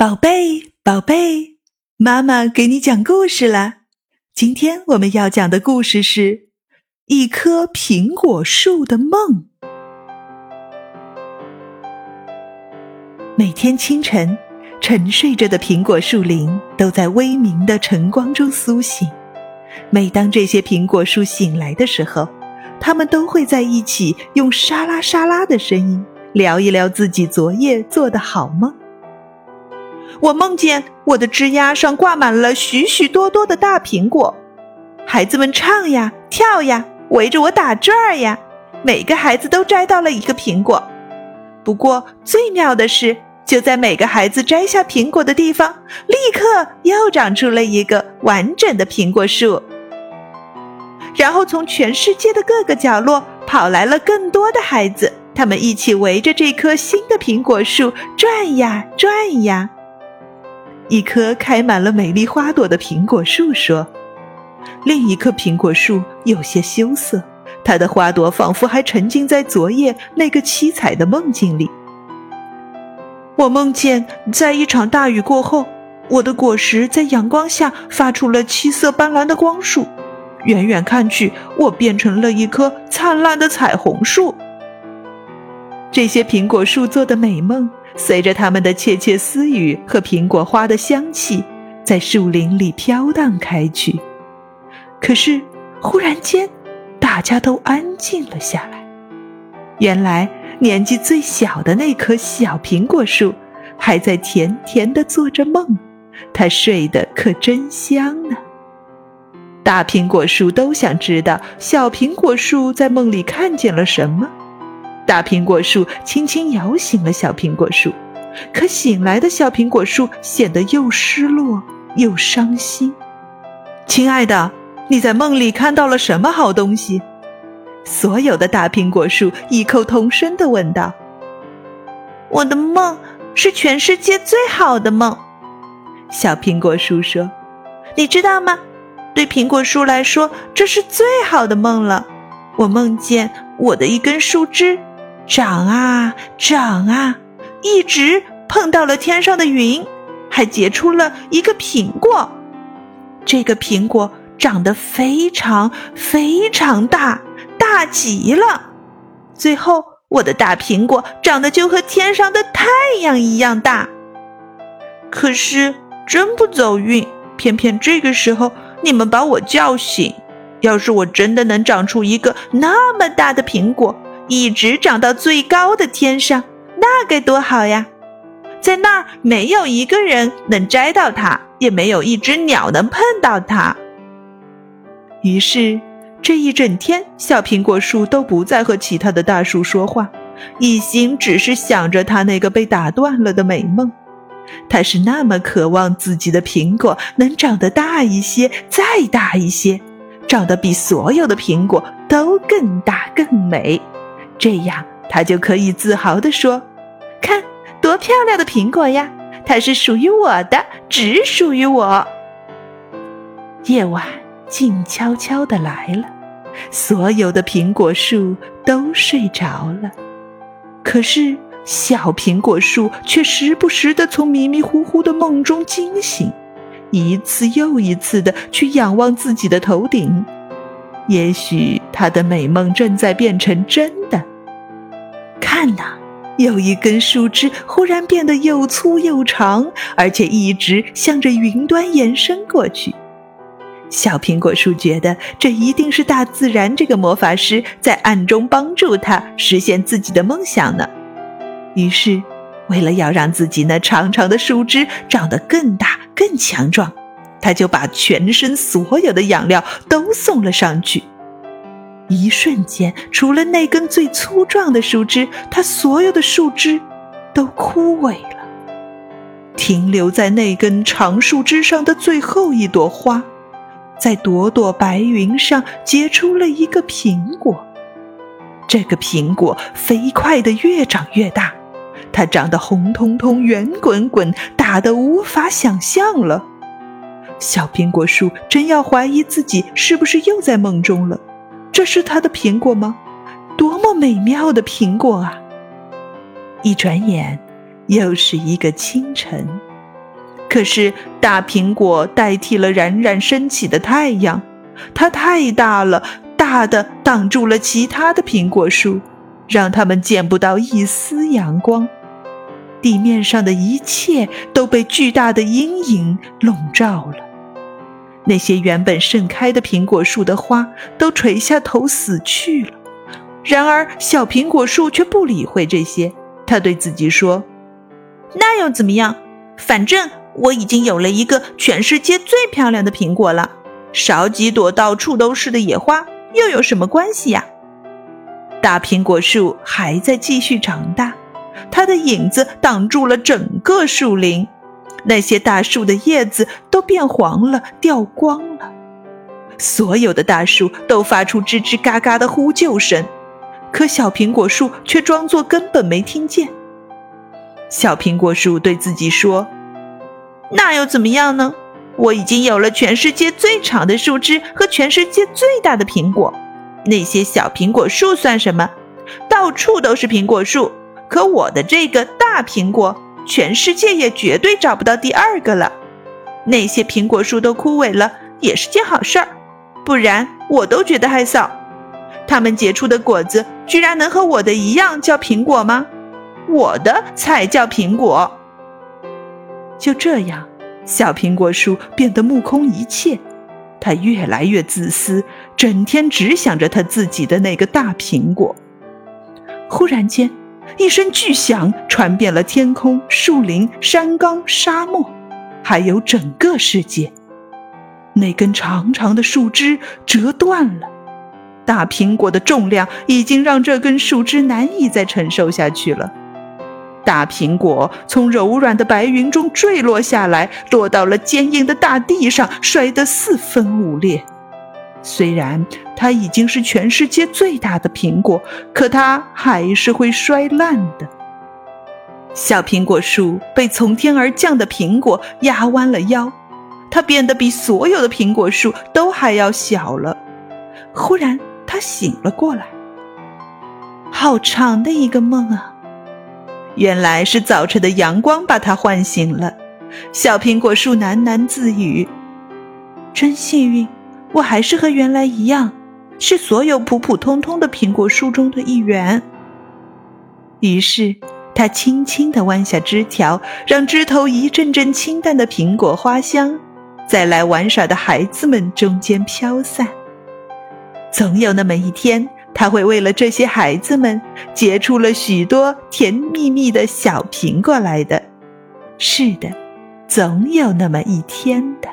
宝贝，宝贝，妈妈给你讲故事了。今天我们要讲的故事是《一棵苹果树的梦》。每天清晨，沉睡着的苹果树林都在微明的晨光中苏醒。每当这些苹果树醒来的时候，它们都会在一起用沙拉沙拉的声音聊一聊自己昨夜做的好梦。我梦见我的枝丫上挂满了许许多多的大苹果，孩子们唱呀跳呀，围着我打转儿呀。每个孩子都摘到了一个苹果。不过最妙的是，就在每个孩子摘下苹果的地方，立刻又长出了一个完整的苹果树。然后从全世界的各个角落跑来了更多的孩子，他们一起围着这棵新的苹果树转呀转呀。一棵开满了美丽花朵的苹果树说：“另一棵苹果树有些羞涩，它的花朵仿佛还沉浸在昨夜那个七彩的梦境里。我梦见，在一场大雨过后，我的果实在阳光下发出了七色斑斓的光束。远远看去，我变成了一棵灿烂的彩虹树。这些苹果树做的美梦。”随着他们的窃窃私语和苹果花的香气，在树林里飘荡开去。可是，忽然间，大家都安静了下来。原来，年纪最小的那棵小苹果树，还在甜甜的做着梦。它睡得可真香呢。大苹果树都想知道，小苹果树在梦里看见了什么。大苹果树轻轻摇醒了小苹果树，可醒来的小苹果树显得又失落又伤心。亲爱的，你在梦里看到了什么好东西？所有的大苹果树异口同声地问道。我的梦是全世界最好的梦。小苹果树说：“你知道吗？对苹果树来说，这是最好的梦了。我梦见我的一根树枝。”长啊长啊，一直碰到了天上的云，还结出了一个苹果。这个苹果长得非常非常大，大极了。最后，我的大苹果长得就和天上的太阳一样大。可是，真不走运，偏偏这个时候你们把我叫醒。要是我真的能长出一个那么大的苹果，一直长到最高的天上，那该多好呀！在那儿没有一个人能摘到它，也没有一只鸟能碰到它。于是，这一整天，小苹果树都不再和其他的大树说话，一心只是想着它那个被打断了的美梦。它是那么渴望自己的苹果能长得大一些，再大一些，长得比所有的苹果都更大更美。这样，他就可以自豪地说：“看，多漂亮的苹果呀！它是属于我的，只属于我。”夜晚静悄悄地来了，所有的苹果树都睡着了，可是小苹果树却时不时地从迷迷糊糊的梦中惊醒，一次又一次地去仰望自己的头顶。也许他的美梦正在变成真的。看呐，有一根树枝忽然变得又粗又长，而且一直向着云端延伸过去。小苹果树觉得这一定是大自然这个魔法师在暗中帮助他实现自己的梦想呢。于是，为了要让自己那长长的树枝长得更大、更强壮，他就把全身所有的养料都送了上去。一瞬间，除了那根最粗壮的树枝，他所有的树枝都枯萎了。停留在那根长树枝上的最后一朵花，在朵朵白云上结出了一个苹果。这个苹果飞快地越长越大，它长得红彤彤、圆滚滚，大得无法想象了。小苹果树真要怀疑自己是不是又在梦中了。这是他的苹果吗？多么美妙的苹果啊！一转眼，又是一个清晨。可是大苹果代替了冉冉升起的太阳，它太大了，大的挡住了其他的苹果树，让它们见不到一丝阳光。地面上的一切都被巨大的阴影笼罩了。那些原本盛开的苹果树的花都垂下头死去了。然而，小苹果树却不理会这些。他对自己说：“那又怎么样？反正……”我已经有了一个全世界最漂亮的苹果了，少几朵到处都是的野花又有什么关系呀？大苹果树还在继续长大，它的影子挡住了整个树林，那些大树的叶子都变黄了，掉光了。所有的大树都发出吱吱嘎嘎的呼救声，可小苹果树却装作根本没听见。小苹果树对自己说。那又怎么样呢？我已经有了全世界最长的树枝和全世界最大的苹果，那些小苹果树算什么？到处都是苹果树，可我的这个大苹果，全世界也绝对找不到第二个了。那些苹果树都枯萎了，也是件好事儿，不然我都觉得害臊。它们结出的果子居然能和我的一样叫苹果吗？我的才叫苹果。就这样，小苹果树变得目空一切，它越来越自私，整天只想着它自己的那个大苹果。忽然间，一声巨响传遍了天空、树林、山冈、沙漠，还有整个世界。那根长长的树枝折断了，大苹果的重量已经让这根树枝难以再承受下去了。大苹果从柔软的白云中坠落下来，落到了坚硬的大地上，摔得四分五裂。虽然它已经是全世界最大的苹果，可它还是会摔烂的。小苹果树被从天而降的苹果压弯了腰，它变得比所有的苹果树都还要小了。忽然，它醒了过来。好长的一个梦啊！原来是早晨的阳光把它唤醒了。小苹果树喃喃自语：“真幸运，我还是和原来一样，是所有普普通通的苹果树中的一员。”于是，他轻轻地弯下枝条，让枝头一阵阵清淡的苹果花香，在来玩耍的孩子们中间飘散。总有那么一天。他会为了这些孩子们结出了许多甜蜜蜜的小苹果来的。是的，总有那么一天的。